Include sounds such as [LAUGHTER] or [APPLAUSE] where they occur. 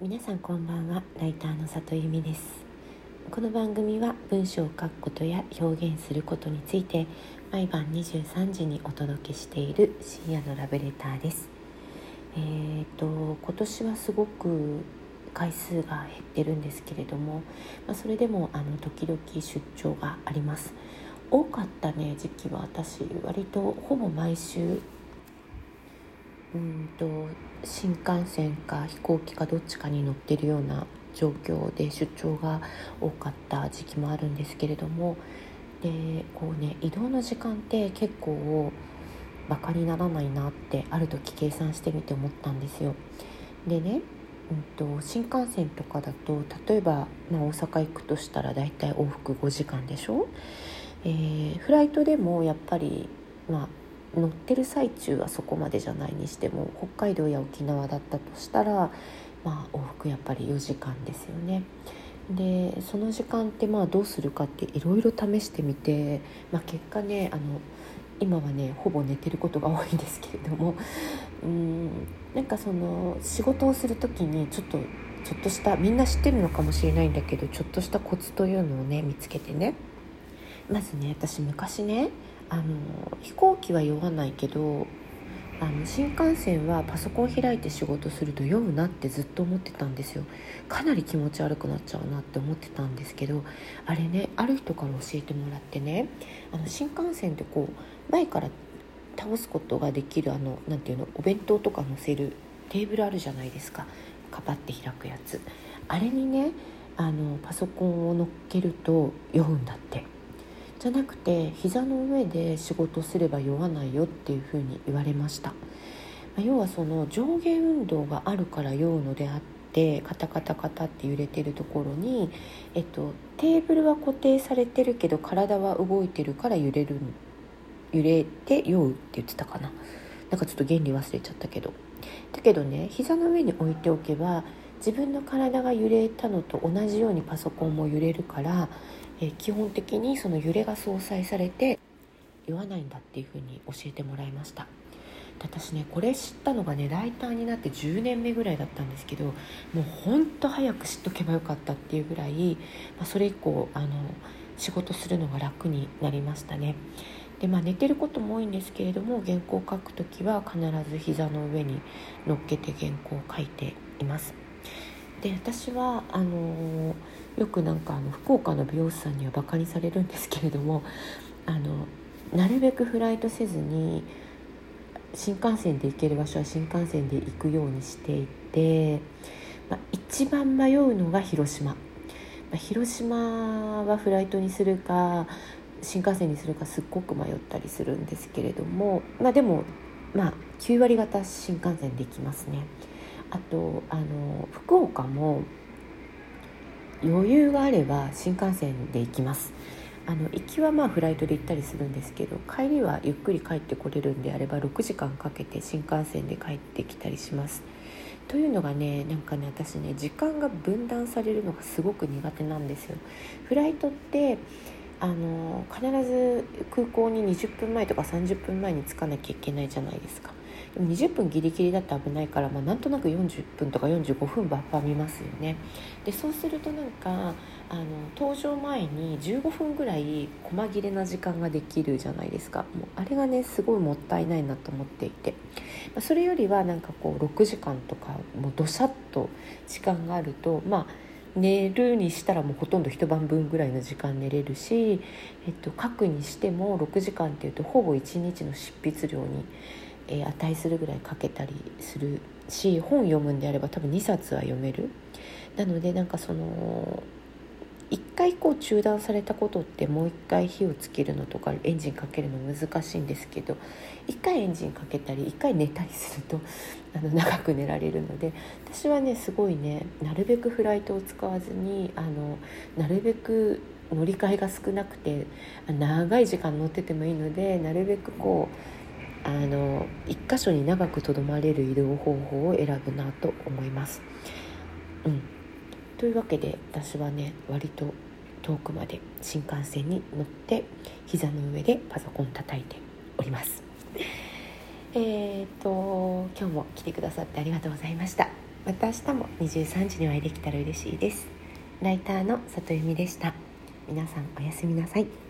皆さんこんばんは。ライターの里由美です。この番組は文章を書くことや表現することについて毎晩23時にお届けしている深夜のラブレターです。えーと今年はすごく回数が減ってるんですけれども、まあ、それでもあの時々出張があります。多かったね時期は。私割とほぼ毎週うんと新幹線か飛行機かどっちかに乗ってるような状況で出張が多かった時期もあるんですけれどもでこうね移動の時間って結構バカにならないなってある時計算してみて思ったんですよ。でね、うんと、新幹線とかだと例えば、まあ、大阪行くとしたら大体往復5時間でしょ、えー、フライトでもやっぱり、まあ、乗ってる最中はそこまでじゃないにしても北海道や沖縄だったとしたら、まあ、往復やっぱり4時間ですよね。でその時間ってまあどうするかっていろいろ試してみて、まあ、結果ねあの今はねほぼ寝てることが多いんですけれどもうんなんかその仕事をする時にちょっとちょっとしたみんな知ってるのかもしれないんだけどちょっとしたコツというのをね見つけてねまずね私昔ねあの飛行機は酔わないけどあの新幹線はパソコン開いて仕事すると酔うなってずっと思ってたんですよ。かなり気持ち悪くなっちゃうなって思ってたんですけどあれねある人から教えてもらってねあの新幹線ってこう前から倒すことができるあのなていうのお弁当とか乗せるテーブルあるじゃないですか。カパって開くやつ。あれにねあのパソコンを乗っけると酔うんだって。じゃなくて膝の上で仕事すれば酔わないよっていうふうに言われました。ま要はその上下運動があるから酔うのであってカタカタカタって揺れてるところに、えっと、テーブルは固定されてるけど体は動いてるから揺れる揺れて酔うって言ってたかな。なんかちょっと原理忘れちゃったけど。だけどね膝の上に置いておけば自分の体が揺れたのと同じようにパソコンも揺れるからえ基本的にその揺れが相殺されて酔わないんだっていうふうに教えてもらいました。私ねこれ知ったのがねライターになって10年目ぐらいだったんですけどもうほんと早く知っとけばよかったっていうぐらい、まあ、それ以降あの仕事するのが楽になりましたね。でまあ寝てることも多いんですけれども原稿を書く時は必ず膝の上に乗っけて原稿を書いています。で私はあのよくなんかあの福岡の美容師さんにはバカにされるんですけれどもあのなるべくフライトせずに新幹線で行ける場所は新幹線で行くようにしていて、まあ、一番迷うのが広島、まあ、広島はフライトにするか新幹線にするかすっごく迷ったりするんですけれども、まあ、でもまあ9割方新幹線で行きますね。あとあの福岡も余裕があれば新幹線で行きます。あの行きはまあフライトで行ったりするんですけど帰りはゆっくり帰ってこれるんであれば6時間かけて新幹線で帰ってきたりします。というのがねなんかね私ね時間が分断されるのがすごく苦手なんですよ。フライトってあの必ず空港に20分前とか30分前に着かなきゃいけないじゃないですか。でも20分ギリギリだと危ないから、まあ、なんとなく40分とか45分ばっば見ますよね。でそうするとなんかあの搭乗前に15分ぐらい細切れな時間ができるじゃないですか。もうあれがねすごいもったいないなと思っていて、まあ、それよりはなんかこう6時間とかもうどしゃっと時間があるとまあ寝るにしたらもうほとんど一晩分ぐらいの時間寝れるし、えっと、書くにしても6時間っていうとほぼ1日の執筆量にえー、値するぐらい書けたりするし本読むんであれば多分2冊は読める。なのでなんかその一回こう中断されたことってもう一回火をつけるのとかエンジンかけるの難しいんですけど一回エンジンかけたり一回寝たりすると [LAUGHS] あの長く寝られるので私はねすごいねなるべくフライトを使わずにあのなるべく乗り換えが少なくて長い時間乗っててもいいのでなるべくこうあの一箇所に長くとどまれる移動方法を選ぶなと思います。うん、というわけで私はね割と遠くまで新幹線に乗って膝の上でパソコン叩いております。えーと今日も来てくださってありがとうございました。また明日も23時にお会いできたら嬉しいですライターの里由美でした皆さんおやすみなさい